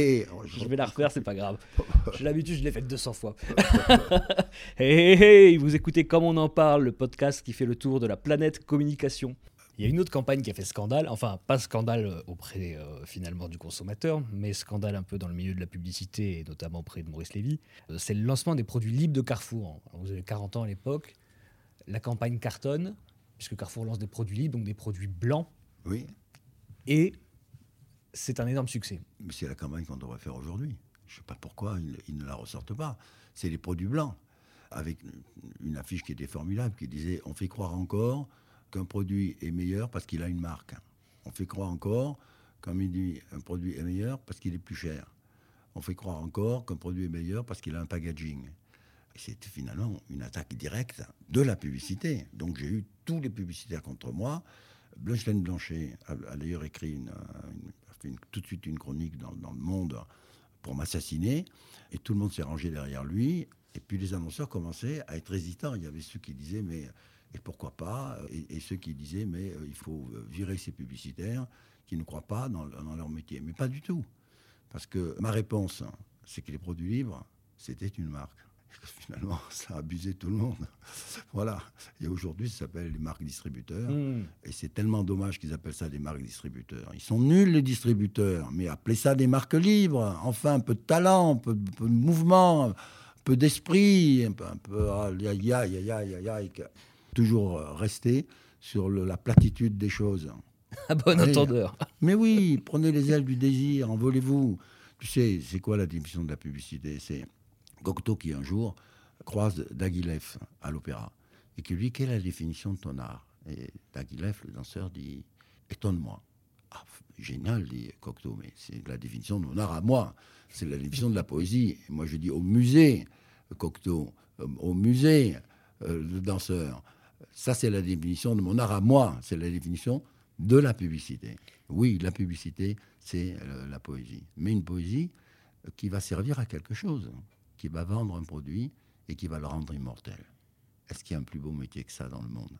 hé. Je vais la refaire, c'est pas grave. J'ai l'habitude, je l'ai faite 200 fois. hey, hey, hey, vous écoutez Comme on en parle, le podcast qui fait le tour de la planète communication. Il y a une autre campagne qui a fait scandale, enfin pas scandale euh, auprès euh, finalement du consommateur, mais scandale un peu dans le milieu de la publicité et notamment auprès de Maurice Lévy. Euh, c'est le lancement des produits libres de Carrefour. Alors, vous avez 40 ans à l'époque. La campagne cartonne, puisque Carrefour lance des produits libres, donc des produits blancs, Oui, et c'est un énorme succès. mais c'est la campagne qu'on devrait faire aujourd'hui. Je ne sais pas pourquoi ils, ne la ressortent pas. C'est les produits blancs, avec une affiche qui était formidable, qui disait On fait croire encore qu'un produit est meilleur parce qu'il a une marque. On fait croire encore qu'un produit- un produit est meilleur parce qu'il est plus cher. On fait croire encore qu'un produit est meilleur parce qu'il a un packaging. C'est finalement une attaque directe de la publicité. Donc j'ai eu tous les publicitaires contre moi. Blanchelaine Blanchet a, d'ailleurs écrit une- tout de suite une chronique dans, le Monde pour m'assassiner. Et tout le monde s'est rangé derrière lui. Et puis les annonceurs commençaient à être hésitants. Il y avait ceux qui disaient mais et pourquoi pas et, et ceux qui disaient mais euh, il faut euh, virer ces publicitaires qui ne croient pas dans leur métier. Mais pas du tout. Parce que ma réponse, c'est que les produits libres, c'était une marque. Finalement, ça a abusé tout le monde. Voilà. Et aujourd'hui, ça s'appelle les marques distributeurs. Hmm. Et c'est tellement dommage qu'ils appellent ça des marques distributeurs. Ils sont nuls, les distributeurs, mais appelez ça des marques libres. Enfin, un peu de talent, un peu, de- peu de mouvement, un peu d'esprit, un peu. Un peu aïe, aïe, aïe, aïe. Toujours euh, rester sur le- la platitude des choses. À bon Allez. entendeur. Mais oui, prenez les ailes du désir, envolez-vous. Tu sais, c'est quoi la définition de la publicité? C'est Cocteau qui un jour croise Daguilef à l'opéra et qui lui dit quelle est la définition de ton art? Et Daguilef, le danseur, dit étonne-moi. Ah, génial, dit Cocteau, mais c'est la définition de mon art à moi. C'est la définition de la poésie. Moi, je dis au musée, Cocteau, au musée, euh, le danseur. Ça, c'est la définition de mon art à moi. C'est la définition de la publicité. Oui, la publicité, c'est euh, la poésie. Mais une poésie qui va servir à quelque chose, qui va vendre un produit et qui va le rendre immortel. Est-ce qu'il y a un plus beau métier que ça dans le monde?